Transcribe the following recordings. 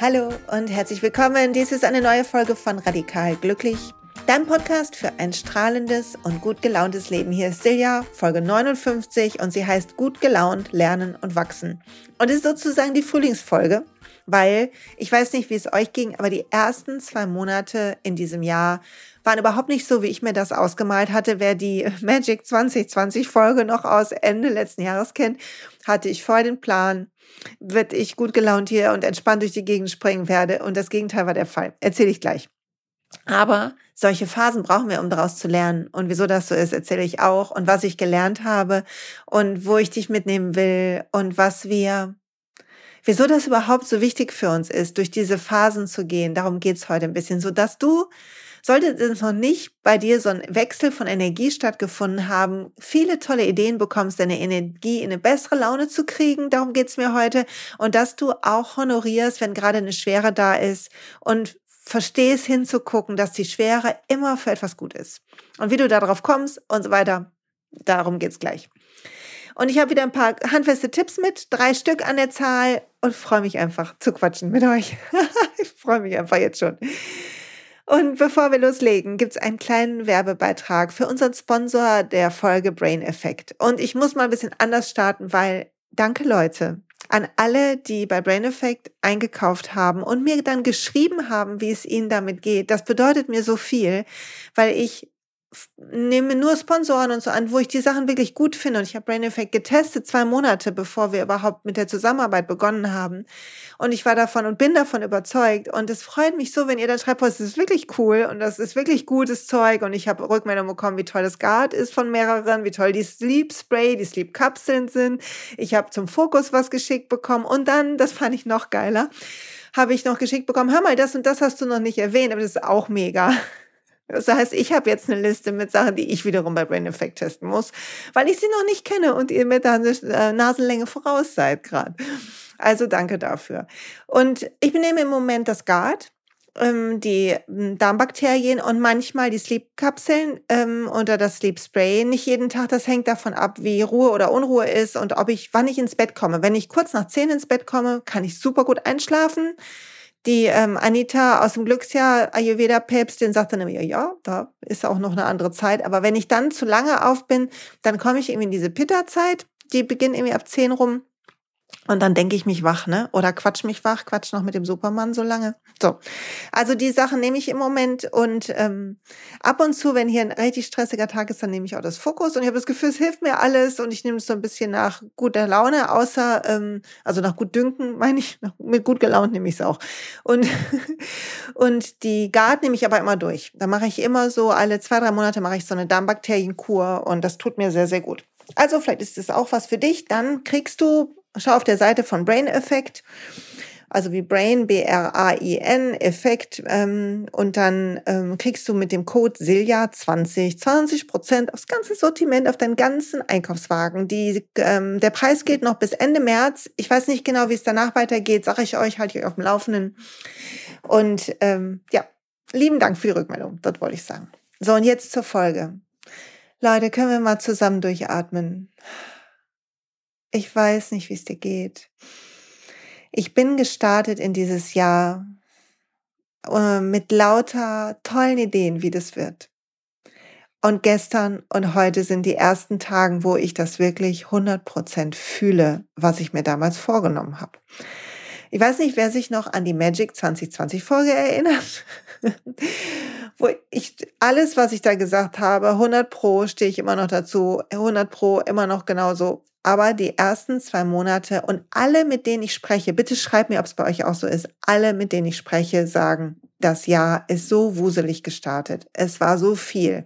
Hallo und herzlich willkommen. Dies ist eine neue Folge von Radikal Glücklich, dein Podcast für ein strahlendes und gut gelauntes Leben. Hier ist Silja, Folge 59 und sie heißt Gut gelaunt, lernen und wachsen. Und ist sozusagen die Frühlingsfolge, weil ich weiß nicht, wie es euch ging, aber die ersten zwei Monate in diesem Jahr waren überhaupt nicht so, wie ich mir das ausgemalt hatte. Wer die Magic 2020 Folge noch aus Ende letzten Jahres kennt, hatte ich vorher den Plan, wird ich gut gelaunt hier und entspannt durch die Gegend springen werde. Und das Gegenteil war der Fall. Erzähle ich gleich. Aber solche Phasen brauchen wir, um daraus zu lernen. Und wieso das so ist, erzähle ich auch. Und was ich gelernt habe und wo ich dich mitnehmen will und was wir, wieso das überhaupt so wichtig für uns ist, durch diese Phasen zu gehen. Darum geht's heute ein bisschen, so dass du sollte es noch nicht bei dir so ein Wechsel von Energie stattgefunden haben, viele tolle Ideen bekommst, deine Energie in eine bessere Laune zu kriegen, darum geht's mir heute, und dass du auch honorierst, wenn gerade eine Schwere da ist und verstehst hinzugucken, dass die Schwere immer für etwas gut ist. Und wie du darauf kommst und so weiter, darum geht's gleich. Und ich habe wieder ein paar handfeste Tipps mit, drei Stück an der Zahl und freue mich einfach zu quatschen mit euch. ich freue mich einfach jetzt schon. Und bevor wir loslegen, gibt es einen kleinen Werbebeitrag für unseren Sponsor der Folge Brain Effect. Und ich muss mal ein bisschen anders starten, weil danke Leute an alle, die bei Brain Effect eingekauft haben und mir dann geschrieben haben, wie es ihnen damit geht. Das bedeutet mir so viel, weil ich nehme nur Sponsoren und so an, wo ich die Sachen wirklich gut finde. Und ich habe Brain Effect getestet, zwei Monate bevor wir überhaupt mit der Zusammenarbeit begonnen haben. Und ich war davon und bin davon überzeugt. Und es freut mich so, wenn ihr dann schreibt, es ist wirklich cool und das ist wirklich gutes Zeug. Und ich habe Rückmeldungen bekommen, wie toll das Guard ist von mehreren, wie toll die Sleep Spray, die Sleep Kapseln sind. Ich habe zum Fokus was geschickt bekommen. Und dann, das fand ich noch geiler, habe ich noch geschickt bekommen, hör mal, das und das hast du noch nicht erwähnt, aber das ist auch mega. Das heißt, ich habe jetzt eine Liste mit Sachen, die ich wiederum bei Brain Effect testen muss, weil ich sie noch nicht kenne und ihr da eine äh, Nasenlänge voraus seid gerade. Also danke dafür. Und ich nehme im Moment das Guard, ähm, die hm, Darmbakterien und manchmal die Sleep-Kapseln ähm, oder das Sleep-Spray. Nicht jeden Tag, das hängt davon ab, wie Ruhe oder Unruhe ist und ob ich, wann ich ins Bett komme. Wenn ich kurz nach zehn ins Bett komme, kann ich super gut einschlafen. Die ähm, Anita aus dem Glücksjahr Ayurveda-Päpstin sagt dann immer, ja, da ist auch noch eine andere Zeit. Aber wenn ich dann zu lange auf bin, dann komme ich irgendwie in diese Pitta-Zeit. Die beginnt irgendwie ab 10 rum. Und dann denke ich mich wach, ne? Oder quatsch mich wach, quatsch noch mit dem Supermann so lange. So. Also die Sachen nehme ich im Moment und ähm, ab und zu, wenn hier ein richtig stressiger Tag ist, dann nehme ich auch das Fokus und ich habe das Gefühl, es hilft mir alles und ich nehme es so ein bisschen nach guter Laune, außer, ähm, also nach gut dünken, meine ich, mit gut gelaunt nehme ich es auch. Und, und die Guard nehme ich aber immer durch. Da mache ich immer so, alle zwei, drei Monate mache ich so eine Darmbakterienkur und das tut mir sehr, sehr gut. Also vielleicht ist es auch was für dich. Dann kriegst du schau auf der Seite von Brain Effect, also wie Brain, B-R-A-I-N, Effekt, ähm, und dann ähm, kriegst du mit dem Code Silja 20, 20 Prozent aufs ganze Sortiment, auf deinen ganzen Einkaufswagen. Die, ähm, der Preis gilt noch bis Ende März. Ich weiß nicht genau, wie es danach weitergeht, sage ich euch, halte ich euch auf dem Laufenden. Und ähm, ja, lieben Dank für die Rückmeldung, das wollte ich sagen. So, und jetzt zur Folge. Leute, können wir mal zusammen durchatmen. Ich weiß nicht, wie es dir geht. Ich bin gestartet in dieses Jahr äh, mit lauter tollen Ideen, wie das wird. Und gestern und heute sind die ersten Tagen, wo ich das wirklich 100% fühle, was ich mir damals vorgenommen habe. Ich weiß nicht, wer sich noch an die Magic 2020 Folge erinnert, wo ich alles, was ich da gesagt habe, 100 Pro stehe ich immer noch dazu, 100 Pro immer noch genauso aber die ersten zwei Monate und alle, mit denen ich spreche, bitte schreibt mir, ob es bei euch auch so ist, alle, mit denen ich spreche, sagen, das Jahr ist so wuselig gestartet. Es war so viel.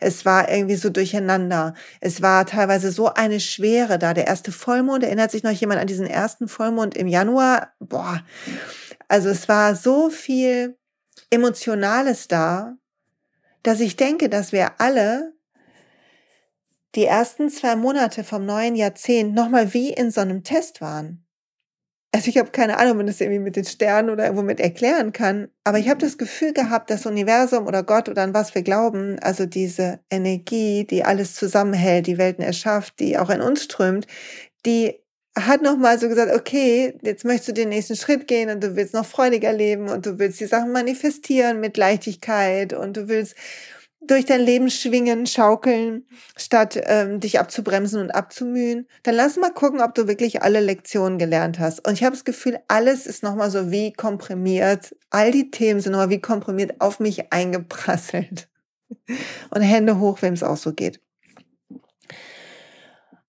Es war irgendwie so durcheinander. Es war teilweise so eine Schwere da. Der erste Vollmond, erinnert sich noch jemand an diesen ersten Vollmond im Januar? Boah. Also es war so viel Emotionales da, dass ich denke, dass wir alle die ersten zwei Monate vom neuen Jahrzehnt nochmal wie in so einem Test waren. Also ich habe keine Ahnung, ob man das irgendwie mit den Sternen oder irgendwo mit erklären kann, aber ich habe das Gefühl gehabt, das Universum oder Gott oder an was wir glauben, also diese Energie, die alles zusammenhält, die Welten erschafft, die auch in uns strömt, die hat nochmal so gesagt, okay, jetzt möchtest du den nächsten Schritt gehen und du willst noch freudiger leben und du willst die Sachen manifestieren mit Leichtigkeit und du willst durch dein Leben schwingen, schaukeln, statt ähm, dich abzubremsen und abzumühen, dann lass mal gucken, ob du wirklich alle Lektionen gelernt hast. Und ich habe das Gefühl, alles ist nochmal so wie komprimiert. All die Themen sind nochmal wie komprimiert auf mich eingeprasselt. Und Hände hoch, wem es auch so geht.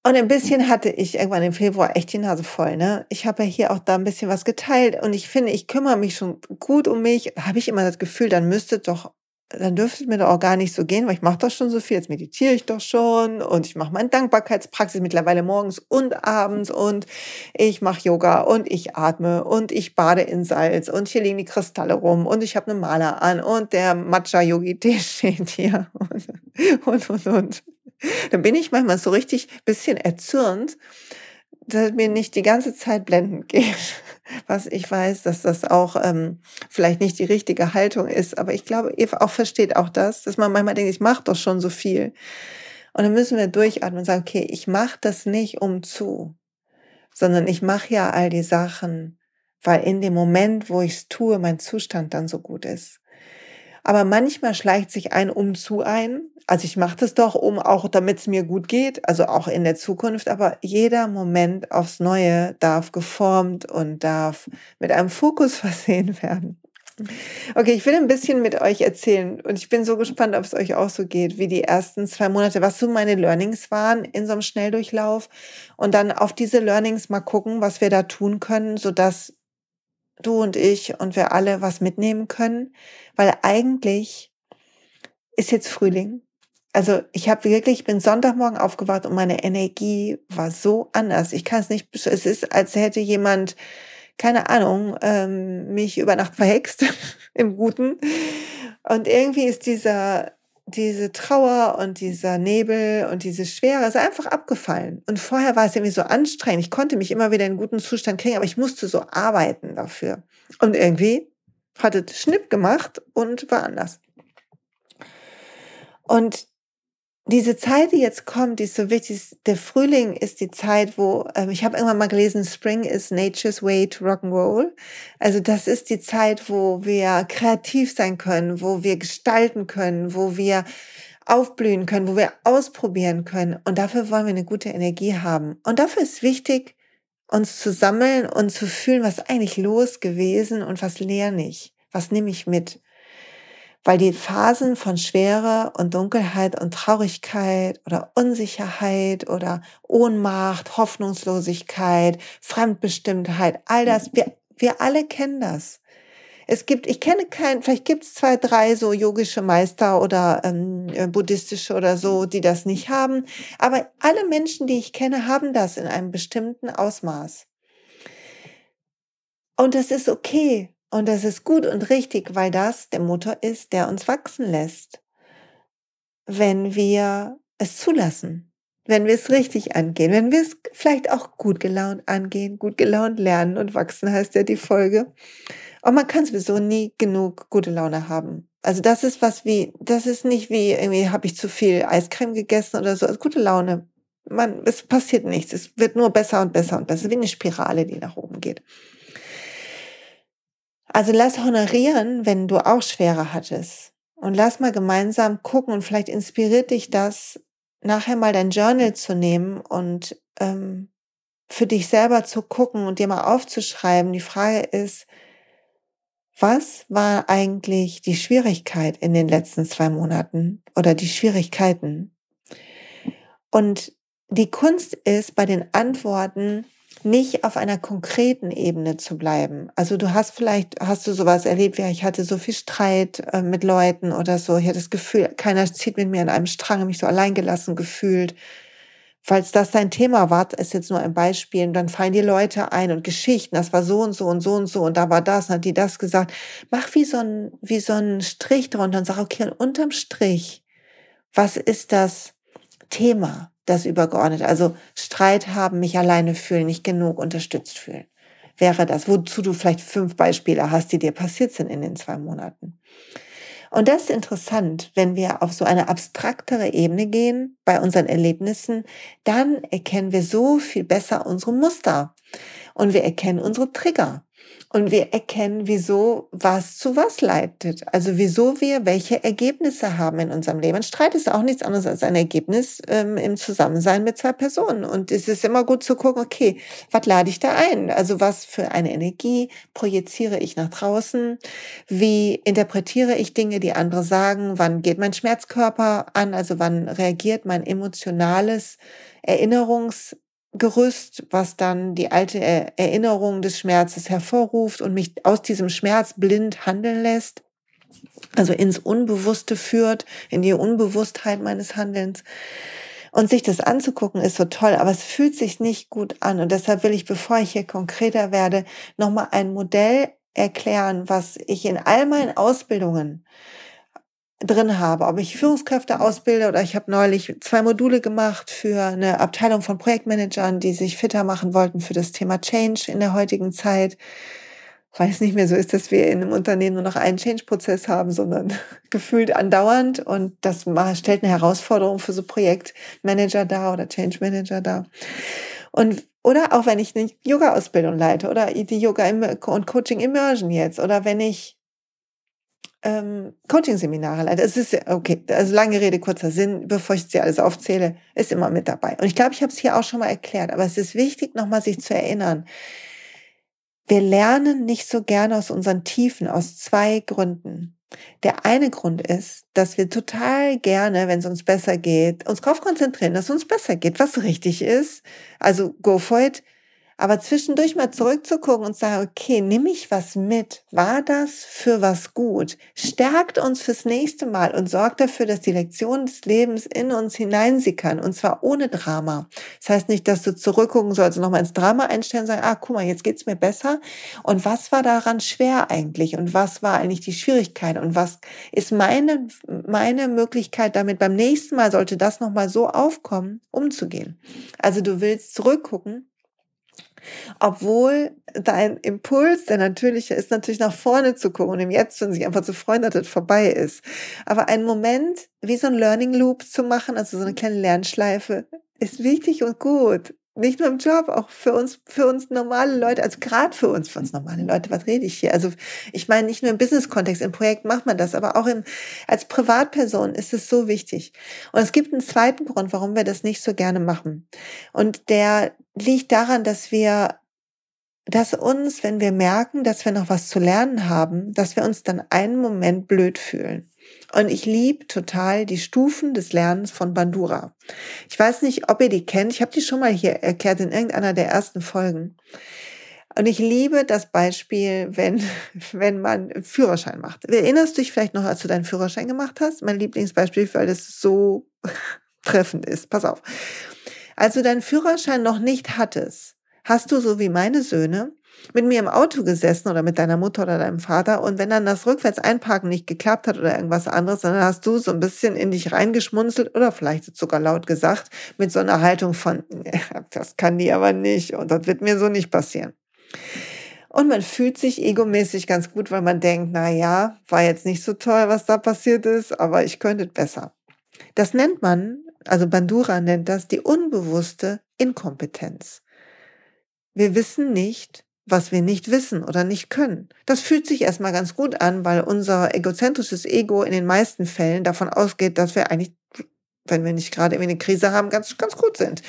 Und ein bisschen hatte ich irgendwann im Februar echt die Nase voll. Ne? Ich habe ja hier auch da ein bisschen was geteilt und ich finde, ich kümmere mich schon gut um mich. Habe ich immer das Gefühl, dann müsste doch dann dürfte es mir doch auch gar nicht so gehen, weil ich mache doch schon so viel. Jetzt meditiere ich doch schon und ich mache meine Dankbarkeitspraxis mittlerweile morgens und abends und ich mache Yoga und ich atme und ich bade in Salz und hier liegen die Kristalle rum und ich habe eine Maler an und der Matcha-Yogi-Tee steht hier und, und, und, und. Dann bin ich manchmal so richtig bisschen erzürnt, dass mir nicht die ganze Zeit blendend geht. Was ich weiß, dass das auch ähm, vielleicht nicht die richtige Haltung ist, aber ich glaube, Eva auch versteht auch das, dass man manchmal denkt, ich mache doch schon so viel. Und dann müssen wir durchatmen und sagen, okay, ich mache das nicht um zu, sondern ich mache ja all die Sachen, weil in dem Moment, wo ich es tue, mein Zustand dann so gut ist. Aber manchmal schleicht sich ein Umzu ein. Also ich mache das doch, um auch, damit es mir gut geht, also auch in der Zukunft. Aber jeder Moment aufs Neue darf geformt und darf mit einem Fokus versehen werden. Okay, ich will ein bisschen mit euch erzählen und ich bin so gespannt, ob es euch auch so geht, wie die ersten zwei Monate, was so meine Learnings waren in so einem Schnelldurchlauf und dann auf diese Learnings mal gucken, was wir da tun können, sodass du und ich und wir alle was mitnehmen können, weil eigentlich ist jetzt Frühling. Also ich habe wirklich, ich bin Sonntagmorgen aufgewacht und meine Energie war so anders. Ich kann es nicht, es ist, als hätte jemand, keine Ahnung, ähm, mich über Nacht verhext, im Guten. Und irgendwie ist dieser, diese Trauer und dieser Nebel und diese Schwere ist einfach abgefallen. Und vorher war es irgendwie so anstrengend. Ich konnte mich immer wieder in einen guten Zustand kriegen, aber ich musste so arbeiten dafür. Und irgendwie hat es Schnipp gemacht und war anders. Und diese Zeit, die jetzt kommt, die ist so wichtig. Der Frühling ist die Zeit, wo ähm, ich habe irgendwann mal gelesen, Spring is Nature's way to rock and roll. Also das ist die Zeit, wo wir kreativ sein können, wo wir gestalten können, wo wir aufblühen können, wo wir ausprobieren können. Und dafür wollen wir eine gute Energie haben. Und dafür ist wichtig, uns zu sammeln und zu fühlen, was eigentlich los gewesen und was lerne ich, was nehme ich mit weil die Phasen von Schwere und Dunkelheit und Traurigkeit oder Unsicherheit oder Ohnmacht, Hoffnungslosigkeit, Fremdbestimmtheit, all das, wir, wir alle kennen das. Es gibt, ich kenne keinen, vielleicht gibt es zwei, drei so yogische Meister oder ähm, äh, buddhistische oder so, die das nicht haben. Aber alle Menschen, die ich kenne, haben das in einem bestimmten Ausmaß. Und das ist okay. Und das ist gut und richtig, weil das der Motor ist, der uns wachsen lässt. Wenn wir es zulassen, wenn wir es richtig angehen, wenn wir es vielleicht auch gut gelaunt angehen, gut gelaunt lernen und wachsen heißt ja die Folge. Und man kann sowieso nie genug gute Laune haben. Also das ist was wie, das ist nicht wie irgendwie habe ich zu viel Eiscreme gegessen oder so. Also gute Laune. Man, es passiert nichts. Es wird nur besser und besser und besser, wie eine Spirale, die nach oben geht. Also lass honorieren, wenn du auch Schwere hattest. Und lass mal gemeinsam gucken und vielleicht inspiriert dich das, nachher mal dein Journal zu nehmen und ähm, für dich selber zu gucken und dir mal aufzuschreiben. Die Frage ist, was war eigentlich die Schwierigkeit in den letzten zwei Monaten oder die Schwierigkeiten? Und die Kunst ist bei den Antworten, nicht auf einer konkreten Ebene zu bleiben. Also du hast vielleicht, hast du sowas erlebt, ja, ich hatte so viel Streit äh, mit Leuten oder so. Ich hatte das Gefühl, keiner zieht mit mir an einem Strang, mich so alleingelassen gefühlt. Falls das dein Thema war, ist jetzt nur ein Beispiel, und dann fallen die Leute ein und Geschichten, das war so und so und so und so und da war das, und hat die das gesagt. Mach wie so ein, wie so ein Strich drunter und sag, okay, und unterm Strich, was ist das Thema? Das Übergeordnete. Also Streit haben, mich alleine fühlen, nicht genug unterstützt fühlen. Wäre das, wozu du vielleicht fünf Beispiele hast, die dir passiert sind in den zwei Monaten. Und das ist interessant, wenn wir auf so eine abstraktere Ebene gehen bei unseren Erlebnissen, dann erkennen wir so viel besser unsere Muster und wir erkennen unsere Trigger. Und wir erkennen, wieso was zu was leitet. Also wieso wir welche Ergebnisse haben in unserem Leben. Ein Streit ist auch nichts anderes als ein Ergebnis ähm, im Zusammensein mit zwei Personen. Und es ist immer gut zu gucken, okay, was lade ich da ein? Also was für eine Energie projiziere ich nach draußen? Wie interpretiere ich Dinge, die andere sagen? Wann geht mein Schmerzkörper an? Also wann reagiert mein emotionales Erinnerungs Gerüst, was dann die alte Erinnerung des Schmerzes hervorruft und mich aus diesem Schmerz blind handeln lässt, also ins Unbewusste führt, in die Unbewusstheit meines Handelns. Und sich das anzugucken ist so toll, aber es fühlt sich nicht gut an. Und deshalb will ich, bevor ich hier konkreter werde, nochmal ein Modell erklären, was ich in all meinen Ausbildungen drin habe, ob ich Führungskräfte ausbilde oder ich habe neulich zwei Module gemacht für eine Abteilung von Projektmanagern, die sich fitter machen wollten für das Thema Change in der heutigen Zeit, weil es nicht mehr so ist, dass wir in einem Unternehmen nur noch einen Change-Prozess haben, sondern gefühlt andauernd und das stellt eine Herausforderung für so Projektmanager dar oder Change Manager dar. Und oder auch wenn ich eine Yoga-Ausbildung leite oder die Yoga und Coaching Immersion jetzt oder wenn ich ähm, Coaching-Seminare leite. Es ist okay, also lange Rede, kurzer Sinn, bevor ich sie alles aufzähle, ist immer mit dabei. Und ich glaube, ich habe es hier auch schon mal erklärt, aber es ist wichtig, nochmal sich zu erinnern. Wir lernen nicht so gerne aus unseren Tiefen aus zwei Gründen. Der eine Grund ist, dass wir total gerne, wenn es uns besser geht, uns darauf konzentrieren, dass es uns besser geht, was richtig ist. Also go for it. Aber zwischendurch mal zurückzugucken und sagen, okay, nimm ich was mit? War das für was gut? Stärkt uns fürs nächste Mal und sorgt dafür, dass die Lektion des Lebens in uns hineinsickern und zwar ohne Drama. Das heißt nicht, dass du zurückgucken sollst nochmal ins Drama einstellen und sagen, ah, guck mal, jetzt geht's mir besser. Und was war daran schwer eigentlich? Und was war eigentlich die Schwierigkeit? Und was ist meine, meine Möglichkeit damit beim nächsten Mal sollte das nochmal so aufkommen, umzugehen? Also du willst zurückgucken obwohl dein Impuls, der natürliche ist, natürlich nach vorne zu gucken und im Jetzt und sich einfach zu freuen, dass das vorbei ist. Aber einen Moment wie so ein Learning Loop zu machen, also so eine kleine Lernschleife, ist wichtig und gut. Nicht nur im Job, auch für uns, für uns normale Leute, also gerade für uns, für uns normale Leute, was rede ich hier? Also ich meine, nicht nur im Business-Kontext, im Projekt macht man das, aber auch im, als Privatperson ist es so wichtig. Und es gibt einen zweiten Grund, warum wir das nicht so gerne machen. Und der liegt daran, dass wir dass uns, wenn wir merken, dass wir noch was zu lernen haben, dass wir uns dann einen Moment blöd fühlen. Und ich liebe total die Stufen des Lernens von Bandura. Ich weiß nicht, ob ihr die kennt. Ich habe die schon mal hier erklärt in irgendeiner der ersten Folgen. Und ich liebe das Beispiel, wenn, wenn man Führerschein macht. Erinnerst du dich vielleicht noch, als du deinen Führerschein gemacht hast? Mein Lieblingsbeispiel, weil das so treffend ist. Pass auf. Als du deinen Führerschein noch nicht hattest, hast du so wie meine Söhne mit mir im Auto gesessen oder mit deiner Mutter oder deinem Vater und wenn dann das rückwärts einparken nicht geklappt hat oder irgendwas anderes, dann hast du so ein bisschen in dich reingeschmunzelt oder vielleicht sogar laut gesagt mit so einer Haltung von, das kann die aber nicht und das wird mir so nicht passieren. Und man fühlt sich egomäßig ganz gut, weil man denkt, na ja, war jetzt nicht so toll, was da passiert ist, aber ich könnte besser. Das nennt man, also Bandura nennt das die unbewusste Inkompetenz. Wir wissen nicht, was wir nicht wissen oder nicht können. Das fühlt sich erstmal ganz gut an, weil unser egozentrisches Ego in den meisten Fällen davon ausgeht, dass wir eigentlich, wenn wir nicht gerade irgendwie eine Krise haben, ganz, ganz gut sind.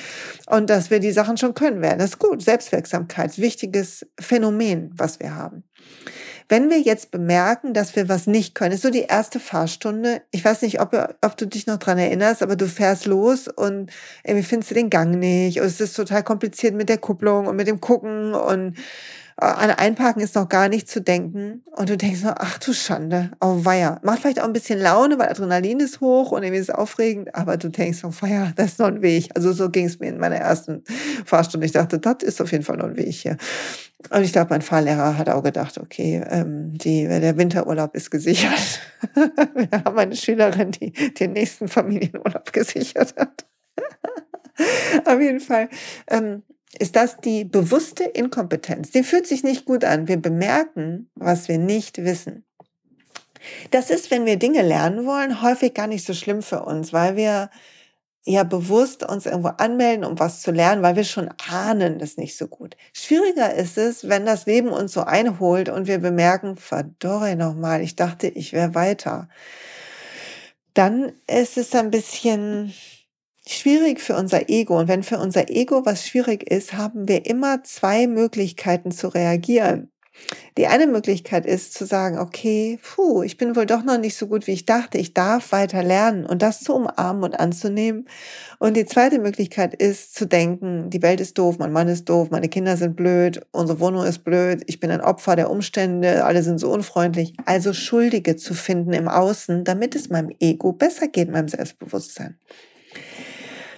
Und dass wir die Sachen schon können werden. Das ist gut. Selbstwirksamkeit, wichtiges Phänomen, was wir haben. Wenn wir jetzt bemerken, dass wir was nicht können, ist so die erste Fahrstunde. Ich weiß nicht, ob, ob du dich noch dran erinnerst, aber du fährst los und irgendwie findest du den Gang nicht. Und es ist total kompliziert mit der Kupplung und mit dem Gucken und an Einparken ist noch gar nicht zu denken. Und du denkst nur, ach du Schande, oh weia. Macht vielleicht auch ein bisschen Laune, weil Adrenalin ist hoch und irgendwie ist es aufregend, aber du denkst, oh weia, das ist noch ein Weg. Also so ging es mir in meiner ersten Fahrstunde. Ich dachte, das ist auf jeden Fall noch ein Weg hier. Und ich glaube, mein Fahrlehrer hat auch gedacht, okay, ähm, die, der Winterurlaub ist gesichert. Wir haben eine Schülerin, die den nächsten Familienurlaub gesichert hat. Auf jeden Fall. Ähm, ist das die bewusste Inkompetenz. Die fühlt sich nicht gut an. Wir bemerken, was wir nicht wissen. Das ist, wenn wir Dinge lernen wollen, häufig gar nicht so schlimm für uns, weil wir ja bewusst uns irgendwo anmelden, um was zu lernen, weil wir schon ahnen, das nicht so gut. Schwieriger ist es, wenn das Leben uns so einholt und wir bemerken, verdorre nochmal, ich dachte, ich wäre weiter. Dann ist es ein bisschen schwierig für unser Ego. Und wenn für unser Ego was schwierig ist, haben wir immer zwei Möglichkeiten zu reagieren. Die eine Möglichkeit ist zu sagen, okay, puh, ich bin wohl doch noch nicht so gut, wie ich dachte. Ich darf weiter lernen und das zu umarmen und anzunehmen. Und die zweite Möglichkeit ist zu denken, die Welt ist doof, mein Mann ist doof, meine Kinder sind blöd, unsere Wohnung ist blöd, ich bin ein Opfer der Umstände, alle sind so unfreundlich. Also Schuldige zu finden im Außen, damit es meinem Ego besser geht, meinem Selbstbewusstsein.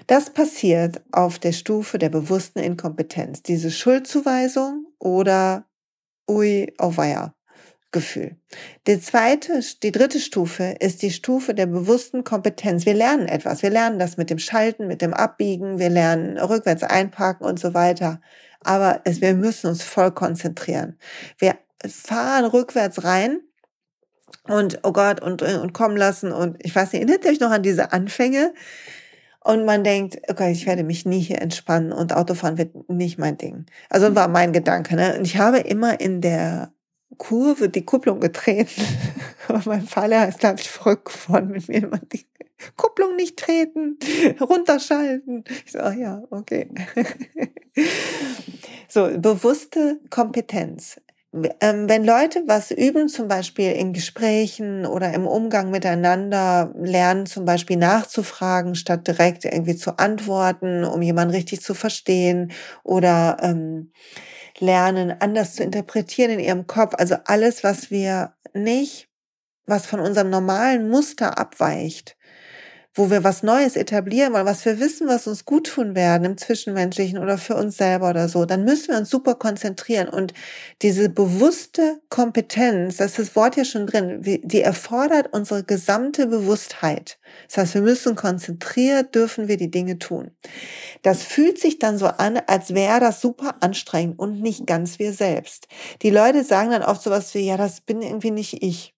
Das passiert auf der Stufe der bewussten Inkompetenz. Diese Schuldzuweisung oder ui, auweia. Gefühl. Die zweite, die dritte Stufe ist die Stufe der bewussten Kompetenz. Wir lernen etwas. Wir lernen das mit dem Schalten, mit dem Abbiegen. Wir lernen rückwärts einparken und so weiter. Aber es, wir müssen uns voll konzentrieren. Wir fahren rückwärts rein und, oh Gott, und, und kommen lassen. Und ich weiß nicht, erinnert euch noch an diese Anfänge? Und man denkt, okay, ich werde mich nie hier entspannen und Autofahren wird nicht mein Ding. Also war mein Gedanke. Ne? Und ich habe immer in der Kurve die Kupplung getreten. Aber mein Vater ist, glaube ich, verrückt geworden mit mir. Man die Kupplung nicht treten, runterschalten. Ich so, ja, okay. so, bewusste Kompetenz. Ähm, wenn Leute was üben, zum Beispiel in Gesprächen oder im Umgang miteinander, lernen zum Beispiel nachzufragen, statt direkt irgendwie zu antworten, um jemanden richtig zu verstehen oder ähm, lernen, anders zu interpretieren in ihrem Kopf. Also alles, was wir nicht, was von unserem normalen Muster abweicht, wo wir was Neues etablieren wollen, was wir wissen, was uns gut tun werden im Zwischenmenschlichen oder für uns selber oder so, dann müssen wir uns super konzentrieren. Und diese bewusste Kompetenz, das ist das Wort ja schon drin, die erfordert unsere gesamte Bewusstheit. Das heißt, wir müssen konzentriert, dürfen wir die Dinge tun. Das fühlt sich dann so an, als wäre das super anstrengend und nicht ganz wir selbst. Die Leute sagen dann oft sowas wie, ja, das bin irgendwie nicht ich.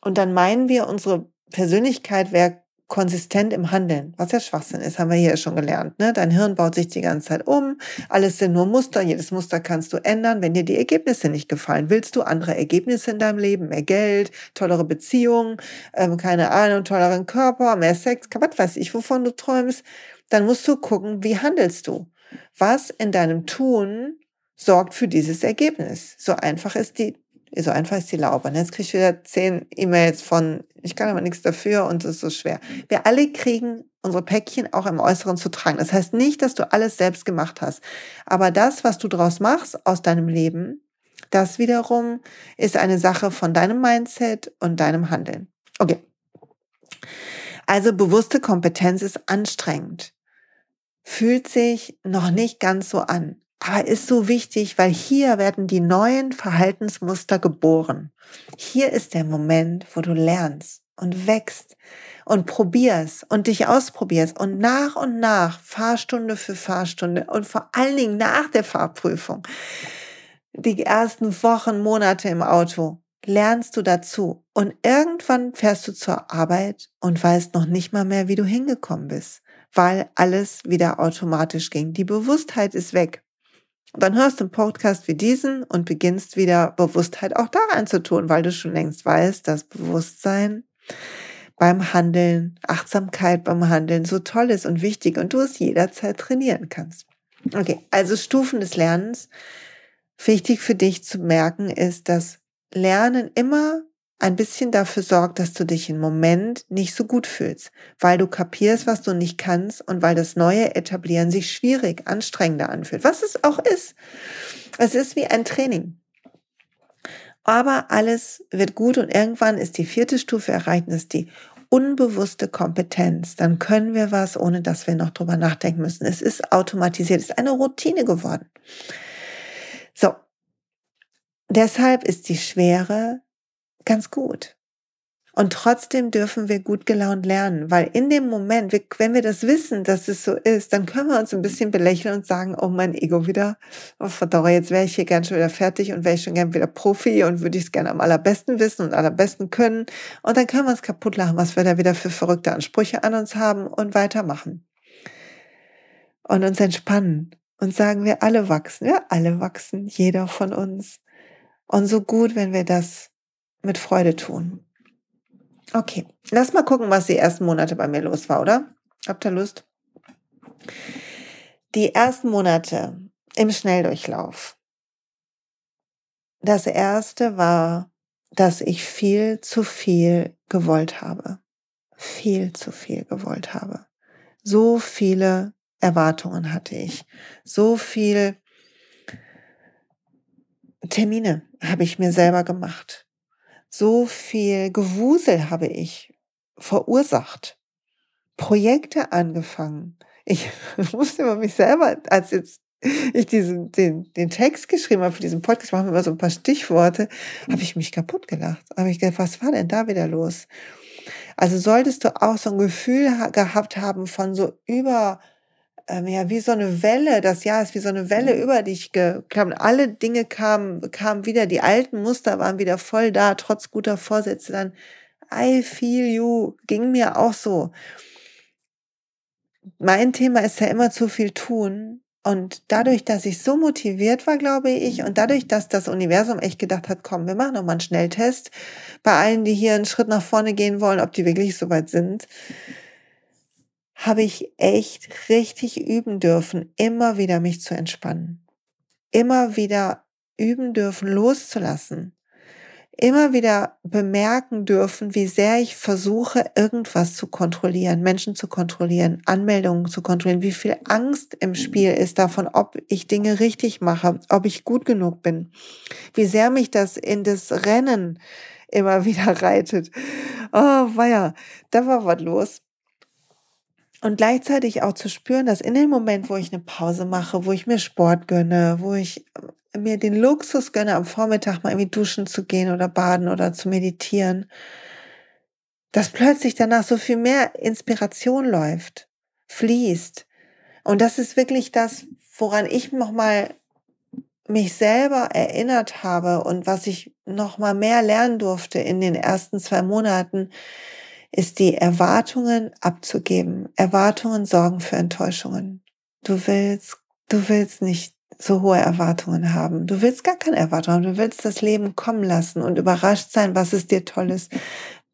Und dann meinen wir, unsere Persönlichkeit wäre konsistent im Handeln, was ja Schwachsinn ist, haben wir hier schon gelernt. Ne? Dein Hirn baut sich die ganze Zeit um, alles sind nur Muster, jedes Muster kannst du ändern. Wenn dir die Ergebnisse nicht gefallen, willst du andere Ergebnisse in deinem Leben, mehr Geld, tollere Beziehungen, ähm, keine Ahnung, tolleren Körper, mehr Sex, was weiß ich, wovon du träumst, dann musst du gucken, wie handelst du? Was in deinem Tun sorgt für dieses Ergebnis? So einfach ist die so einfach ist die Laube. Und jetzt kriege ich wieder zehn E-Mails von, ich kann aber nichts dafür und es ist so schwer. Wir alle kriegen unsere Päckchen auch im Äußeren zu tragen. Das heißt nicht, dass du alles selbst gemacht hast. Aber das, was du daraus machst aus deinem Leben, das wiederum ist eine Sache von deinem Mindset und deinem Handeln. Okay. Also bewusste Kompetenz ist anstrengend. Fühlt sich noch nicht ganz so an aber ist so wichtig, weil hier werden die neuen Verhaltensmuster geboren. Hier ist der Moment, wo du lernst und wächst und probierst und dich ausprobierst und nach und nach, Fahrstunde für Fahrstunde und vor allen Dingen nach der Fahrprüfung, die ersten Wochen, Monate im Auto, lernst du dazu. Und irgendwann fährst du zur Arbeit und weißt noch nicht mal mehr, wie du hingekommen bist, weil alles wieder automatisch ging. Die Bewusstheit ist weg. Dann hörst du einen Podcast wie diesen und beginnst wieder Bewusstheit auch da reinzutun, weil du schon längst weißt, dass Bewusstsein beim Handeln, Achtsamkeit beim Handeln so toll ist und wichtig und du es jederzeit trainieren kannst. Okay, also Stufen des Lernens. Wichtig für dich zu merken ist, dass Lernen immer ein bisschen dafür sorgt, dass du dich im Moment nicht so gut fühlst, weil du kapierst, was du nicht kannst und weil das neue Etablieren sich schwierig, anstrengender anfühlt, was es auch ist. Es ist wie ein Training. Aber alles wird gut und irgendwann ist die vierte Stufe erreicht, ist die unbewusste Kompetenz. Dann können wir was, ohne dass wir noch drüber nachdenken müssen. Es ist automatisiert, es ist eine Routine geworden. So. Deshalb ist die Schwere ganz gut. Und trotzdem dürfen wir gut gelaunt lernen, weil in dem Moment, wenn wir das wissen, dass es so ist, dann können wir uns ein bisschen belächeln und sagen, oh mein Ego wieder, oh verdammt, jetzt wäre ich hier gern schon wieder fertig und wäre ich schon gern wieder Profi und würde ich es gerne am allerbesten wissen und allerbesten können. Und dann können wir uns kaputt lachen, was wir da wieder für verrückte Ansprüche an uns haben und weitermachen. Und uns entspannen und sagen, wir alle wachsen, wir alle wachsen, jeder von uns. Und so gut, wenn wir das mit Freude tun. Okay, lass mal gucken, was die ersten Monate bei mir los war, oder? Habt ihr Lust? Die ersten Monate im Schnelldurchlauf. Das erste war, dass ich viel zu viel gewollt habe. Viel zu viel gewollt habe. So viele Erwartungen hatte ich. So viel Termine habe ich mir selber gemacht so viel Gewusel habe ich verursacht, Projekte angefangen. Ich musste über mich selber, als jetzt ich diesen, den, den Text geschrieben habe für diesen Podcast, machen wir mal so ein paar Stichworte, habe ich mich kaputt gelacht. Habe ich gedacht, was war denn da wieder los? Also solltest du auch so ein Gefühl gehabt haben von so über, ähm, ja, wie so eine Welle, das Jahr ist wie so eine Welle mhm. über dich gekommen. Alle Dinge kamen, kamen wieder, die alten Muster waren wieder voll da, trotz guter Vorsätze. Dann, I feel you, ging mir auch so. Mein Thema ist ja immer zu viel tun. Und dadurch, dass ich so motiviert war, glaube ich, und dadurch, dass das Universum echt gedacht hat, komm, wir machen noch mal einen Schnelltest bei allen, die hier einen Schritt nach vorne gehen wollen, ob die wirklich so weit sind, habe ich echt richtig üben dürfen, immer wieder mich zu entspannen. Immer wieder üben dürfen, loszulassen. Immer wieder bemerken dürfen, wie sehr ich versuche, irgendwas zu kontrollieren, Menschen zu kontrollieren, Anmeldungen zu kontrollieren, wie viel Angst im Spiel ist davon, ob ich Dinge richtig mache, ob ich gut genug bin, wie sehr mich das in das Rennen immer wieder reitet. Oh, weia, da war was los. Und gleichzeitig auch zu spüren, dass in dem Moment, wo ich eine Pause mache, wo ich mir Sport gönne, wo ich äh, mir den Luxus gönne, am Vormittag mal irgendwie duschen zu gehen oder baden oder zu meditieren, dass plötzlich danach so viel mehr Inspiration läuft, fließt. Und das ist wirklich das, woran ich nochmal mich selber erinnert habe und was ich nochmal mehr lernen durfte in den ersten zwei Monaten, ist die Erwartungen abzugeben. Erwartungen sorgen für Enttäuschungen. Du willst, du willst nicht so hohe Erwartungen haben. Du willst gar keine Erwartungen. Du willst das Leben kommen lassen und überrascht sein, was es dir Tolles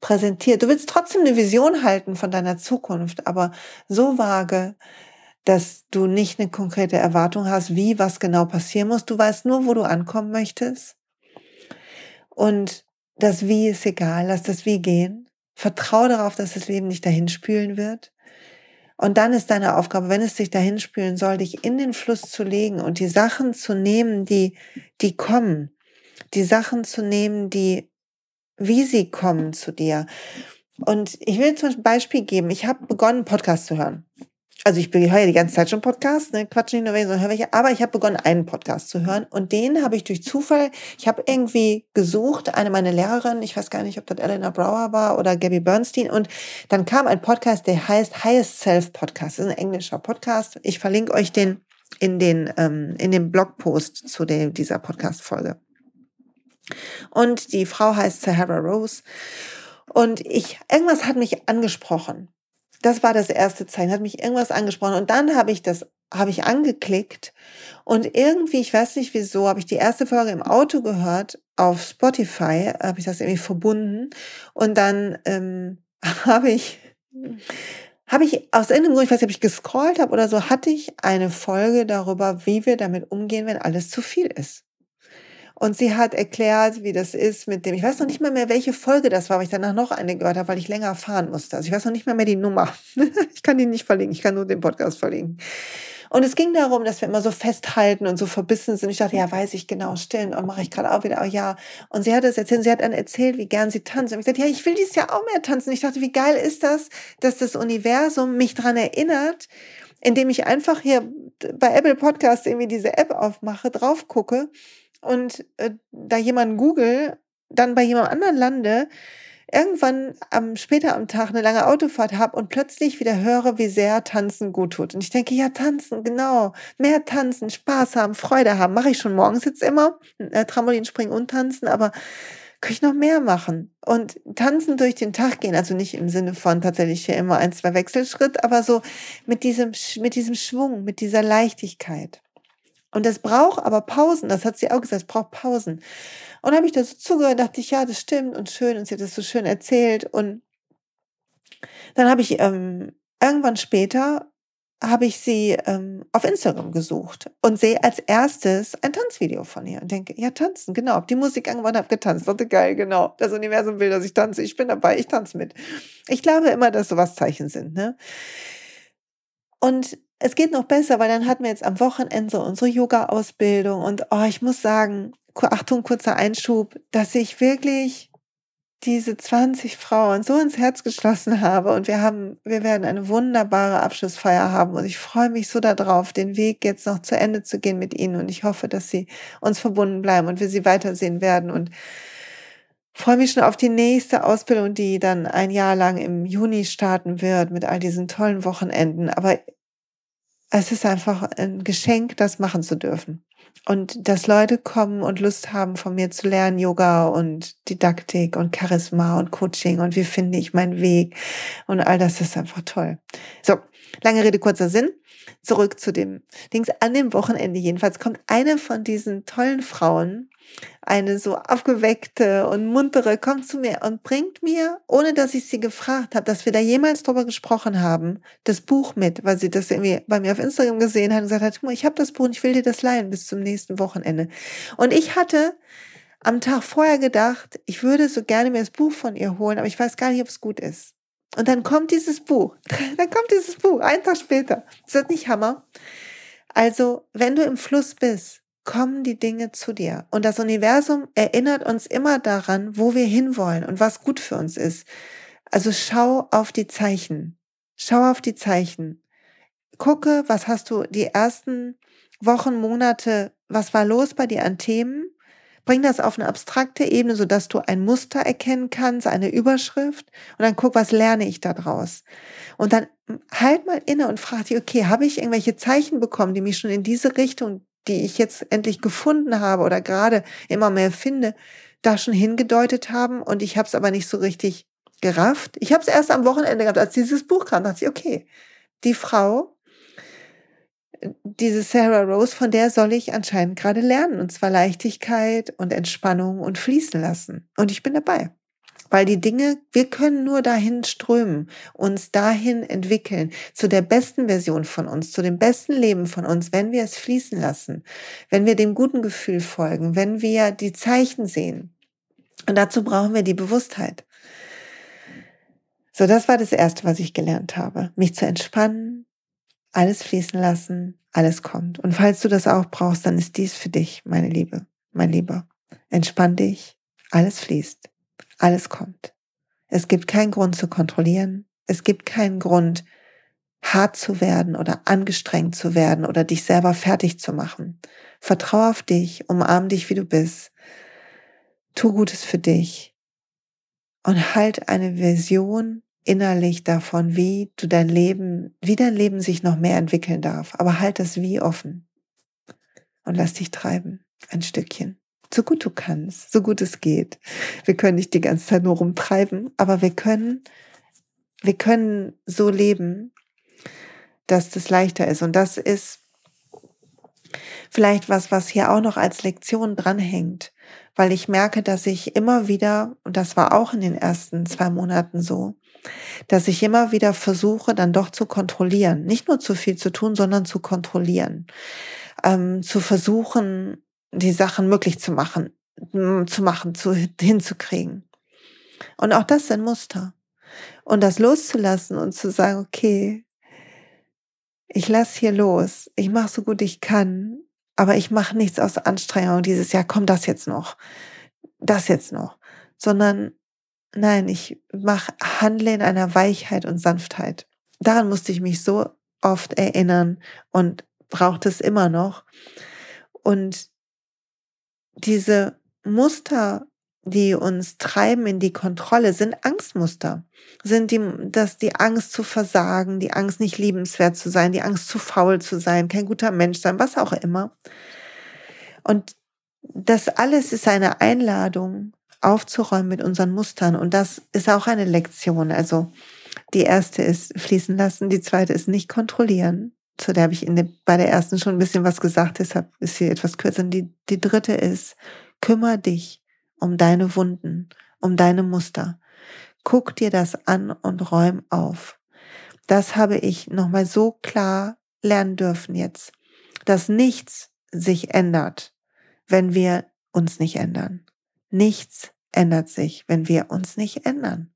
präsentiert. Du willst trotzdem eine Vision halten von deiner Zukunft, aber so vage, dass du nicht eine konkrete Erwartung hast, wie was genau passieren muss. Du weißt nur, wo du ankommen möchtest. Und das Wie ist egal. Lass das Wie gehen. Vertraue darauf, dass das Leben dich dahin spülen wird. Und dann ist deine Aufgabe, wenn es dich dahin spülen soll, dich in den Fluss zu legen und die Sachen zu nehmen, die, die kommen. Die Sachen zu nehmen, die, wie sie kommen zu dir. Und ich will zum Beispiel geben, ich habe begonnen, Podcast zu hören also ich höre ja die ganze Zeit schon Podcasts, ne, Quatsch nicht nur welche, sondern höre welche, aber ich habe begonnen, einen Podcast zu hören und den habe ich durch Zufall, ich habe irgendwie gesucht, eine meiner Lehrerinnen, ich weiß gar nicht, ob das Elena Brower war oder Gabby Bernstein und dann kam ein Podcast, der heißt Highest Self Podcast, das ist ein englischer Podcast, ich verlinke euch den in den, ähm, in dem Blogpost zu der, dieser Podcast-Folge. Und die Frau heißt Sahara Rose. Und ich, irgendwas hat mich angesprochen das war das erste Zeichen, hat mich irgendwas angesprochen. Und dann habe ich das, habe ich angeklickt und irgendwie, ich weiß nicht wieso, habe ich die erste Folge im Auto gehört, auf Spotify, habe ich das irgendwie verbunden. Und dann ähm, habe ich, habe ich aus irgendeinem Grund, ich weiß nicht, ob ich gescrollt habe oder so, hatte ich eine Folge darüber, wie wir damit umgehen, wenn alles zu viel ist. Und sie hat erklärt, wie das ist mit dem, ich weiß noch nicht mal mehr, welche Folge das war, weil ich danach noch eine gehört habe, weil ich länger fahren musste. Also ich weiß noch nicht mal mehr die Nummer. ich kann die nicht verlinken, ich kann nur den Podcast verlinken. Und es ging darum, dass wir immer so festhalten und so verbissen sind. Ich dachte, ja, weiß ich genau, stillen und mache ich gerade auch wieder, oh ja. Und sie hat es erzählt, sie hat dann erzählt, wie gern sie tanzt. Und ich sagte, ja, ich will dieses Jahr auch mehr tanzen. Ich dachte, wie geil ist das, dass das Universum mich dran erinnert, indem ich einfach hier bei Apple Podcast irgendwie diese App aufmache, drauf gucke und äh, da jemanden google, dann bei jemand anderen lande, irgendwann am, später am Tag eine lange Autofahrt habe und plötzlich wieder höre, wie sehr Tanzen gut tut. Und ich denke, ja, tanzen, genau. Mehr tanzen, Spaß haben, Freude haben. Mache ich schon morgens jetzt immer. Äh, Trampolin springen und tanzen, aber kann ich noch mehr machen? Und tanzen durch den Tag gehen, also nicht im Sinne von tatsächlich hier immer ein, zwei Wechselschritt, aber so mit diesem, mit diesem Schwung, mit dieser Leichtigkeit. Und das braucht aber Pausen, das hat sie auch gesagt, es braucht Pausen. Und habe ich da so zugehört, dachte ich, ja, das stimmt und schön und sie hat das so schön erzählt. Und dann habe ich ähm, irgendwann später habe ich sie ähm, auf Instagram gesucht und sehe als erstes ein Tanzvideo von ihr und denke, ja, tanzen, genau. Die Musik irgendwann habe getanzt. Dachte, geil, genau. Das Universum will, dass ich tanze. Ich bin dabei, ich tanze mit. Ich glaube immer, dass sowas Zeichen sind. Ne? Und es geht noch besser, weil dann hatten wir jetzt am Wochenende so unsere Yoga-Ausbildung und oh, ich muss sagen, Achtung, kurzer Einschub, dass ich wirklich diese 20 Frauen so ins Herz geschlossen habe und wir haben, wir werden eine wunderbare Abschlussfeier haben und ich freue mich so darauf, den Weg jetzt noch zu Ende zu gehen mit ihnen und ich hoffe, dass sie uns verbunden bleiben und wir sie weitersehen werden und freue mich schon auf die nächste Ausbildung, die dann ein Jahr lang im Juni starten wird mit all diesen tollen Wochenenden. Aber es ist einfach ein Geschenk, das machen zu dürfen. Und dass Leute kommen und Lust haben, von mir zu lernen, Yoga und Didaktik und Charisma und Coaching und wie finde ich meinen Weg und all das ist einfach toll. So, lange Rede, kurzer Sinn zurück zu dem Dings. An dem Wochenende jedenfalls kommt eine von diesen tollen Frauen, eine so aufgeweckte und muntere, kommt zu mir und bringt mir, ohne dass ich sie gefragt habe, dass wir da jemals drüber gesprochen haben, das Buch mit, weil sie das irgendwie bei mir auf Instagram gesehen hat und gesagt hat, ich habe das Buch und ich will dir das leihen bis zum nächsten Wochenende. Und ich hatte am Tag vorher gedacht, ich würde so gerne mir das Buch von ihr holen, aber ich weiß gar nicht, ob es gut ist. Und dann kommt dieses Buch. Dann kommt dieses Buch, einen Tag später. Ist das nicht Hammer? Also, wenn du im Fluss bist, kommen die Dinge zu dir. Und das Universum erinnert uns immer daran, wo wir hinwollen und was gut für uns ist. Also schau auf die Zeichen. Schau auf die Zeichen. Gucke, was hast du die ersten Wochen, Monate, was war los bei dir an Themen? Bring das auf eine abstrakte Ebene, sodass du ein Muster erkennen kannst, eine Überschrift und dann guck, was lerne ich da draus. Und dann halt mal inne und frag dich, okay, habe ich irgendwelche Zeichen bekommen, die mich schon in diese Richtung, die ich jetzt endlich gefunden habe oder gerade immer mehr finde, da schon hingedeutet haben und ich habe es aber nicht so richtig gerafft. Ich habe es erst am Wochenende gehabt, als dieses Buch kam, dachte ich, okay, die Frau diese Sarah Rose, von der soll ich anscheinend gerade lernen. Und zwar Leichtigkeit und Entspannung und fließen lassen. Und ich bin dabei. Weil die Dinge, wir können nur dahin strömen, uns dahin entwickeln, zu der besten Version von uns, zu dem besten Leben von uns, wenn wir es fließen lassen, wenn wir dem guten Gefühl folgen, wenn wir die Zeichen sehen. Und dazu brauchen wir die Bewusstheit. So, das war das Erste, was ich gelernt habe. Mich zu entspannen, alles fließen lassen, alles kommt. Und falls du das auch brauchst, dann ist dies für dich, meine Liebe, mein Lieber. Entspann dich, alles fließt, alles kommt. Es gibt keinen Grund zu kontrollieren. Es gibt keinen Grund, hart zu werden oder angestrengt zu werden oder dich selber fertig zu machen. Vertrau auf dich, umarm dich, wie du bist. Tu Gutes für dich und halt eine Vision innerlich davon, wie du dein Leben, wie dein Leben sich noch mehr entwickeln darf. Aber halt das Wie offen und lass dich treiben, ein Stückchen. So gut du kannst, so gut es geht. Wir können nicht die ganze Zeit nur rumtreiben, aber wir können, wir können so leben, dass das leichter ist. Und das ist vielleicht was, was hier auch noch als Lektion dranhängt, weil ich merke, dass ich immer wieder, und das war auch in den ersten zwei Monaten so, dass ich immer wieder versuche, dann doch zu kontrollieren. Nicht nur zu viel zu tun, sondern zu kontrollieren. Ähm, zu versuchen, die Sachen möglich zu machen, zu machen, zu, hinzukriegen. Und auch das sind Muster. Und das loszulassen und zu sagen, okay, ich lass hier los, ich mache so gut ich kann, aber ich mache nichts aus Anstrengung dieses Jahr, komm das jetzt noch, das jetzt noch, sondern Nein, ich mach, handle in einer Weichheit und Sanftheit. Daran musste ich mich so oft erinnern und braucht es immer noch. Und diese Muster die uns treiben in die Kontrolle, sind Angstmuster. Sind die, dass die Angst zu versagen, die Angst nicht liebenswert zu sein, die Angst zu faul zu sein, kein guter Mensch sein, was auch immer. Und das alles ist eine Einladung, aufzuräumen mit unseren Mustern. Und das ist auch eine Lektion. Also die erste ist fließen lassen, die zweite ist nicht kontrollieren. Zu der habe ich der, bei der ersten schon ein bisschen was gesagt, deshalb ist sie etwas kürzer. Die, die dritte ist, kümmere dich um deine Wunden, um deine Muster. Guck dir das an und räum auf. Das habe ich nochmal so klar lernen dürfen jetzt, dass nichts sich ändert, wenn wir uns nicht ändern. Nichts ändert sich, wenn wir uns nicht ändern.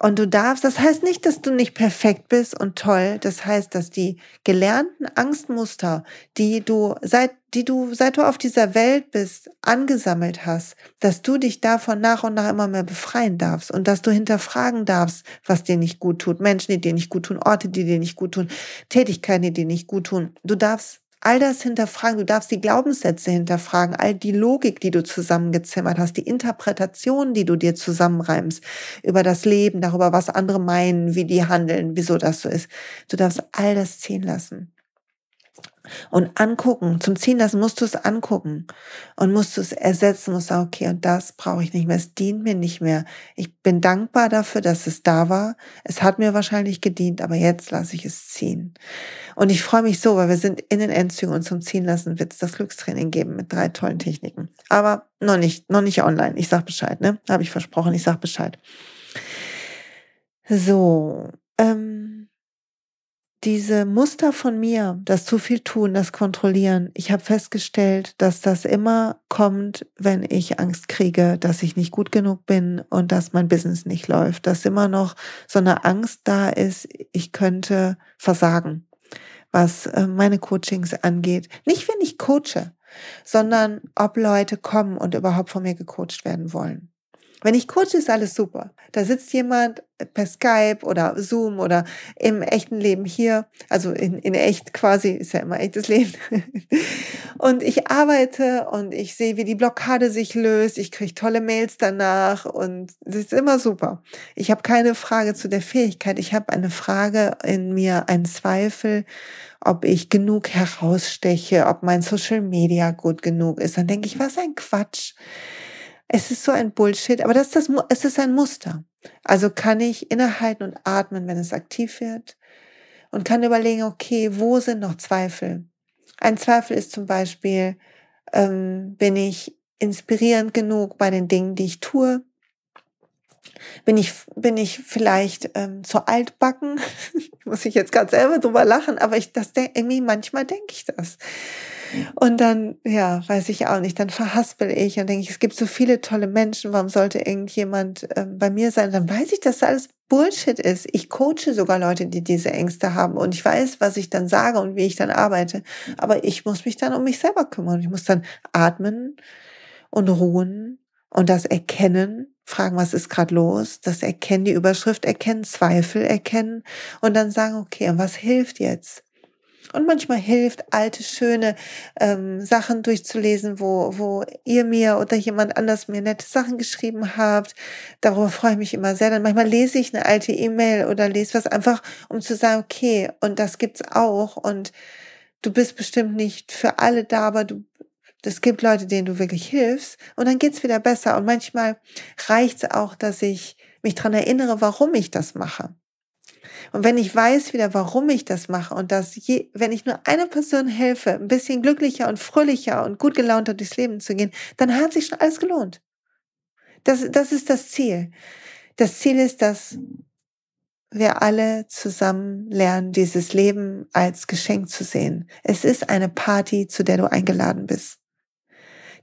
Und du darfst, das heißt nicht, dass du nicht perfekt bist und toll. Das heißt, dass die gelernten Angstmuster, die du seit, die du, seit du auf dieser Welt bist, angesammelt hast, dass du dich davon nach und nach immer mehr befreien darfst und dass du hinterfragen darfst, was dir nicht gut tut. Menschen, die dir nicht gut tun, Orte, die dir nicht gut tun, Tätigkeiten, die dir nicht gut tun. Du darfst all das hinterfragen. Du darfst die Glaubenssätze hinterfragen, all die Logik, die du zusammengezimmert hast, die Interpretation, die du dir zusammenreimst über das Leben, darüber, was andere meinen, wie die handeln, wieso das so ist. Du darfst all das ziehen lassen und angucken. Zum Ziehen lassen musst du es angucken und musst du es ersetzen, musst sagen, okay, und das brauche ich nicht mehr, es dient mir nicht mehr. Ich bin dankbar dafür, dass es da war. Es hat mir wahrscheinlich gedient, aber jetzt lasse ich es ziehen. Und ich freue mich so, weil wir sind in den Endzügen und zum Ziehen lassen wird es das Glückstraining geben mit drei tollen Techniken. Aber noch nicht, noch nicht online. Ich sag Bescheid, ne? Habe ich versprochen, ich sag Bescheid. So, ähm, diese Muster von mir, das zu viel tun, das kontrollieren, ich habe festgestellt, dass das immer kommt, wenn ich Angst kriege, dass ich nicht gut genug bin und dass mein Business nicht läuft, dass immer noch so eine Angst da ist, ich könnte versagen, was äh, meine Coachings angeht. Nicht, wenn ich coache, sondern ob Leute kommen und überhaupt von mir gecoacht werden wollen. Wenn ich coache, ist alles super. Da sitzt jemand per Skype oder Zoom oder im echten Leben hier, also in, in echt quasi, ist ja immer echtes Leben. und ich arbeite und ich sehe, wie die Blockade sich löst. Ich kriege tolle Mails danach und es ist immer super. Ich habe keine Frage zu der Fähigkeit. Ich habe eine Frage in mir, einen Zweifel, ob ich genug heraussteche, ob mein Social Media gut genug ist. Dann denke ich, was ein Quatsch. Es ist so ein Bullshit, aber das ist das, es ist ein Muster. Also kann ich innehalten und atmen, wenn es aktiv wird und kann überlegen, okay, wo sind noch Zweifel? Ein Zweifel ist zum Beispiel, ähm, bin ich inspirierend genug bei den Dingen, die ich tue? Bin ich, bin ich vielleicht ähm, zu altbacken? Muss ich jetzt gerade selber drüber lachen, aber ich, das irgendwie manchmal denke ich das. Und dann, ja, weiß ich auch nicht, dann verhaspel ich und denke es gibt so viele tolle Menschen, warum sollte irgendjemand äh, bei mir sein? Dann weiß ich, dass das alles Bullshit ist. Ich coache sogar Leute, die diese Ängste haben und ich weiß, was ich dann sage und wie ich dann arbeite. Aber ich muss mich dann um mich selber kümmern. Ich muss dann atmen und ruhen und das erkennen, fragen, was ist gerade los, das erkennen, die Überschrift erkennen, Zweifel erkennen und dann sagen, okay, und was hilft jetzt? Und manchmal hilft, alte, schöne ähm, Sachen durchzulesen, wo, wo ihr mir oder jemand anders mir nette Sachen geschrieben habt. Darüber freue ich mich immer sehr. Dann manchmal lese ich eine alte E-Mail oder lese was einfach, um zu sagen, okay, und das gibt's auch. Und du bist bestimmt nicht für alle da, aber du es gibt Leute, denen du wirklich hilfst und dann geht's wieder besser. Und manchmal reicht's auch, dass ich mich dran erinnere, warum ich das mache. Und wenn ich weiß wieder, warum ich das mache und dass je, wenn ich nur einer Person helfe, ein bisschen glücklicher und fröhlicher und gut gelaunter durchs Leben zu gehen, dann hat sich schon alles gelohnt. Das, das ist das Ziel. Das Ziel ist, dass wir alle zusammen lernen, dieses Leben als Geschenk zu sehen. Es ist eine Party, zu der du eingeladen bist.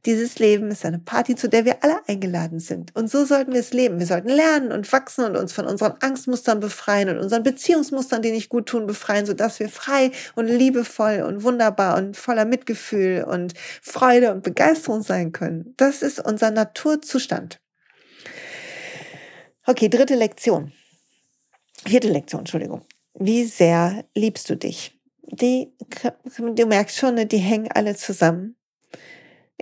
Dieses Leben ist eine Party, zu der wir alle eingeladen sind. Und so sollten wir es leben. Wir sollten lernen und wachsen und uns von unseren Angstmustern befreien und unseren Beziehungsmustern, die nicht gut tun, befreien, sodass wir frei und liebevoll und wunderbar und voller Mitgefühl und Freude und Begeisterung sein können. Das ist unser Naturzustand. Okay, dritte Lektion. Vierte Lektion, Entschuldigung. Wie sehr liebst du dich? Die, du merkst schon, die hängen alle zusammen.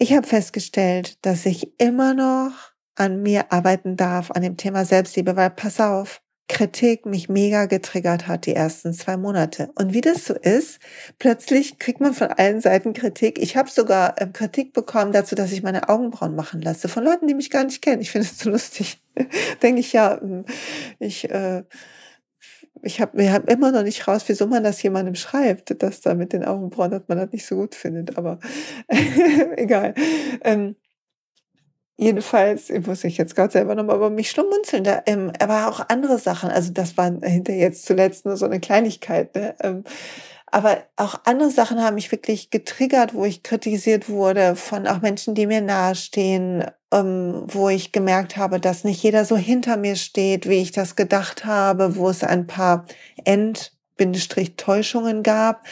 Ich habe festgestellt, dass ich immer noch an mir arbeiten darf, an dem Thema Selbstliebe, weil pass auf, Kritik mich mega getriggert hat die ersten zwei Monate. Und wie das so ist, plötzlich kriegt man von allen Seiten Kritik. Ich habe sogar äh, Kritik bekommen dazu, dass ich meine Augenbrauen machen lasse, von Leuten, die mich gar nicht kennen. Ich finde es so lustig. Denke ich ja, hm, ich... Äh, ich habe wir haben immer noch nicht raus, wieso man das jemandem schreibt, dass da mit den Augenbrauen, dass man das nicht so gut findet, aber egal. Ähm, jedenfalls, ich muss ich jetzt gerade selber nochmal über mich schlumunzeln, da, ähm, aber auch andere Sachen, also das war hinter jetzt zuletzt nur so eine Kleinigkeit, ne? Ähm, aber auch andere Sachen haben mich wirklich getriggert, wo ich kritisiert wurde von auch Menschen, die mir nahestehen, ähm, wo ich gemerkt habe, dass nicht jeder so hinter mir steht, wie ich das gedacht habe, wo es ein paar End-Täuschungen gab.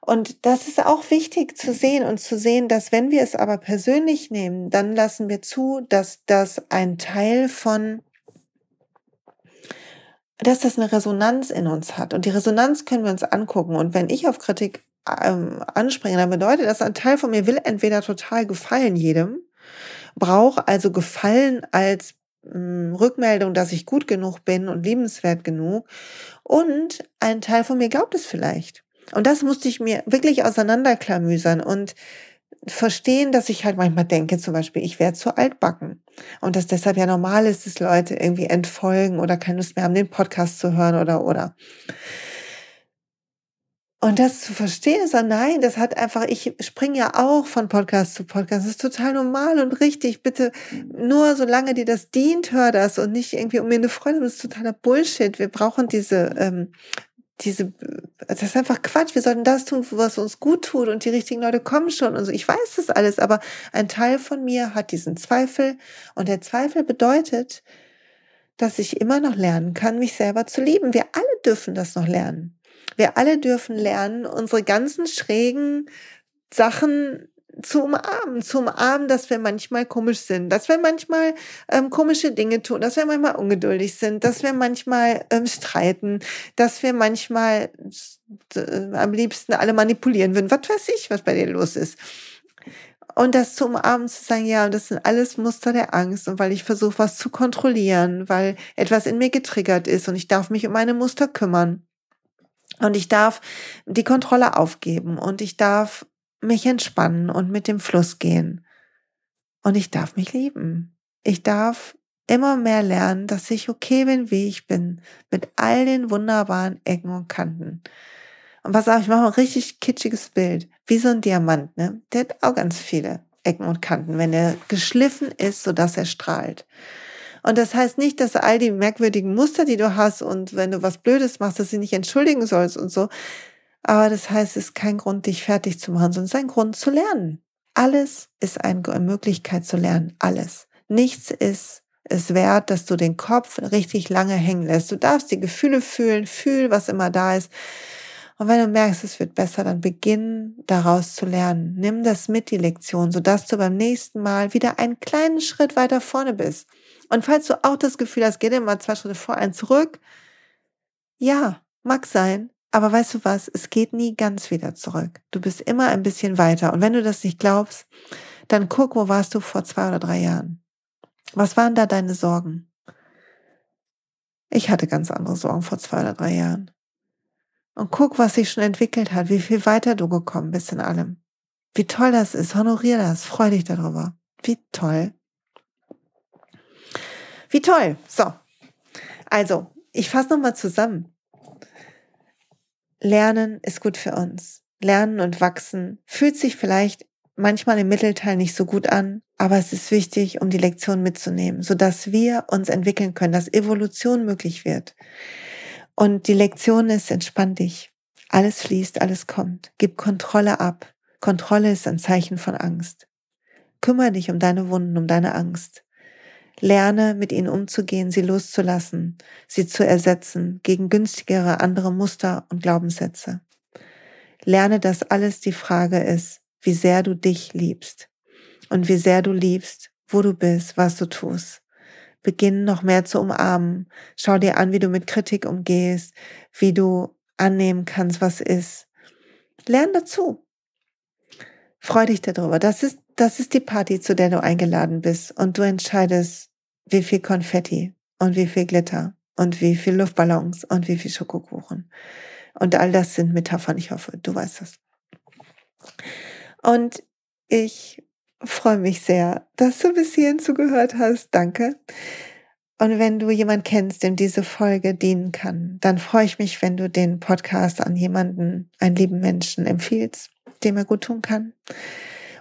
Und das ist auch wichtig zu sehen und zu sehen, dass wenn wir es aber persönlich nehmen, dann lassen wir zu, dass das ein Teil von dass das eine Resonanz in uns hat. Und die Resonanz können wir uns angucken. Und wenn ich auf Kritik ähm, anspringe, dann bedeutet das, ein Teil von mir will entweder total gefallen jedem, braucht also Gefallen als hm, Rückmeldung, dass ich gut genug bin und liebenswert genug. Und ein Teil von mir glaubt es vielleicht. Und das musste ich mir wirklich auseinanderklamüsern und verstehen, dass ich halt manchmal denke, zum Beispiel, ich werde zu altbacken. Und dass deshalb ja normal ist, dass Leute irgendwie entfolgen oder keine Lust mehr haben, den Podcast zu hören oder, oder. Und das zu verstehen, ist, nein, das hat einfach, ich springe ja auch von Podcast zu Podcast. Das ist total normal und richtig. Bitte nur solange dir das dient, hör das und nicht irgendwie um mir eine Freude. Das ist totaler Bullshit. Wir brauchen diese ähm, diese, das ist einfach Quatsch. Wir sollten das tun, was uns gut tut und die richtigen Leute kommen schon und so. Ich weiß das alles, aber ein Teil von mir hat diesen Zweifel und der Zweifel bedeutet, dass ich immer noch lernen kann, mich selber zu lieben. Wir alle dürfen das noch lernen. Wir alle dürfen lernen, unsere ganzen schrägen Sachen zu umarmen, zu umarmen, dass wir manchmal komisch sind, dass wir manchmal ähm, komische Dinge tun, dass wir manchmal ungeduldig sind, dass wir manchmal ähm, streiten, dass wir manchmal äh, am liebsten alle manipulieren würden. Was weiß ich, was bei dir los ist. Und das zu umarmen, zu sagen, ja, das sind alles Muster der Angst und weil ich versuche, was zu kontrollieren, weil etwas in mir getriggert ist und ich darf mich um meine Muster kümmern. Und ich darf die Kontrolle aufgeben und ich darf mich entspannen und mit dem Fluss gehen. Und ich darf mich lieben. Ich darf immer mehr lernen, dass ich okay bin, wie ich bin, mit all den wunderbaren Ecken und Kanten. Und was auch, ich mache ein richtig kitschiges Bild, wie so ein Diamant, ne? Der hat auch ganz viele Ecken und Kanten, wenn er geschliffen ist, sodass er strahlt. Und das heißt nicht, dass all die merkwürdigen Muster, die du hast und wenn du was Blödes machst, dass du nicht entschuldigen sollst und so. Aber das heißt, es ist kein Grund, dich fertig zu machen, sondern es ist ein Grund zu lernen. Alles ist eine Möglichkeit zu lernen. Alles. Nichts ist es wert, dass du den Kopf richtig lange hängen lässt. Du darfst die Gefühle fühlen, fühl, was immer da ist. Und wenn du merkst, es wird besser, dann beginn daraus zu lernen. Nimm das mit, die Lektion, sodass du beim nächsten Mal wieder einen kleinen Schritt weiter vorne bist. Und falls du auch das Gefühl hast, geh dir mal zwei Schritte vor, einen zurück. Ja, mag sein, aber weißt du was? Es geht nie ganz wieder zurück. Du bist immer ein bisschen weiter. Und wenn du das nicht glaubst, dann guck, wo warst du vor zwei oder drei Jahren? Was waren da deine Sorgen? Ich hatte ganz andere Sorgen vor zwei oder drei Jahren. Und guck, was sich schon entwickelt hat, wie viel weiter du gekommen bist in allem. Wie toll das ist. Honorier das. Freu dich darüber. Wie toll. Wie toll. So. Also, ich fasse nochmal zusammen. Lernen ist gut für uns. Lernen und wachsen fühlt sich vielleicht manchmal im Mittelteil nicht so gut an, aber es ist wichtig, um die Lektion mitzunehmen, sodass wir uns entwickeln können, dass Evolution möglich wird. Und die Lektion ist, entspann dich. Alles fließt, alles kommt. Gib Kontrolle ab. Kontrolle ist ein Zeichen von Angst. Kümmere dich um deine Wunden, um deine Angst. Lerne, mit ihnen umzugehen, sie loszulassen, sie zu ersetzen gegen günstigere andere Muster und Glaubenssätze. Lerne, dass alles die Frage ist, wie sehr du dich liebst und wie sehr du liebst, wo du bist, was du tust. Beginn noch mehr zu umarmen. Schau dir an, wie du mit Kritik umgehst, wie du annehmen kannst, was ist. Lern dazu. Freu dich darüber. Das ist, das ist die Party, zu der du eingeladen bist und du entscheidest, wie viel Konfetti und wie viel Glitter und wie viel Luftballons und wie viel Schokokuchen. Und all das sind Metaphern. Ich hoffe, du weißt das. Und ich freue mich sehr, dass du bis hierhin zugehört hast. Danke. Und wenn du jemand kennst, dem diese Folge dienen kann, dann freue ich mich, wenn du den Podcast an jemanden, einen lieben Menschen empfiehlst, dem er gut tun kann.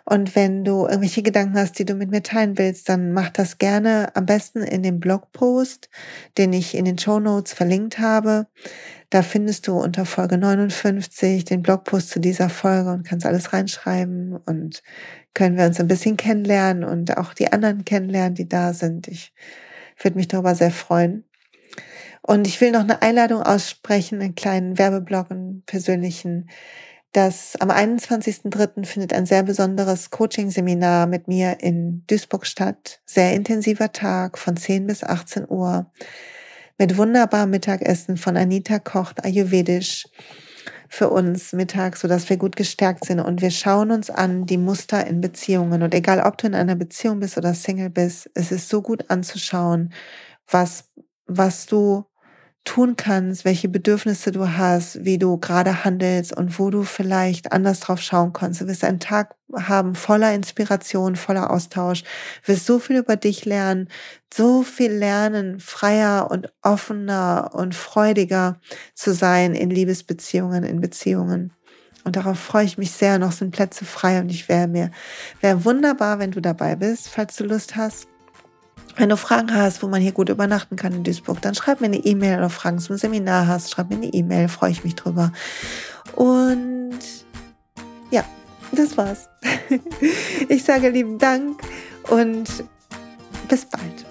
Und wenn du irgendwelche Gedanken hast, die du mit mir teilen willst, dann mach das gerne am besten in dem Blogpost, den ich in den Show Notes verlinkt habe. Da findest du unter Folge 59 den Blogpost zu dieser Folge und kannst alles reinschreiben und können wir uns ein bisschen kennenlernen und auch die anderen kennenlernen, die da sind. Ich würde mich darüber sehr freuen. Und ich will noch eine Einladung aussprechen, einen kleinen Werbeblock, einen persönlichen dass am 21.03. findet ein sehr besonderes Coaching-Seminar mit mir in Duisburg statt. Sehr intensiver Tag von 10 bis 18 Uhr mit wunderbarem Mittagessen von Anita Kocht, Ayurvedisch für uns mittags, sodass wir gut gestärkt sind und wir schauen uns an die Muster in Beziehungen und egal ob du in einer Beziehung bist oder Single bist, es ist so gut anzuschauen, was, was du tun kannst, welche Bedürfnisse du hast, wie du gerade handelst und wo du vielleicht anders drauf schauen kannst. Du wirst einen Tag haben voller Inspiration, voller Austausch, du wirst so viel über dich lernen, so viel lernen, freier und offener und freudiger zu sein in Liebesbeziehungen, in Beziehungen. Und darauf freue ich mich sehr. Noch sind Plätze frei und ich wäre mir, wäre wunderbar, wenn du dabei bist, falls du Lust hast. Wenn du Fragen hast, wo man hier gut übernachten kann in Duisburg, dann schreib mir eine E-Mail oder Fragen zum Seminar hast, schreib mir eine E-Mail, freue ich mich drüber. Und ja, das war's. Ich sage lieben Dank und bis bald.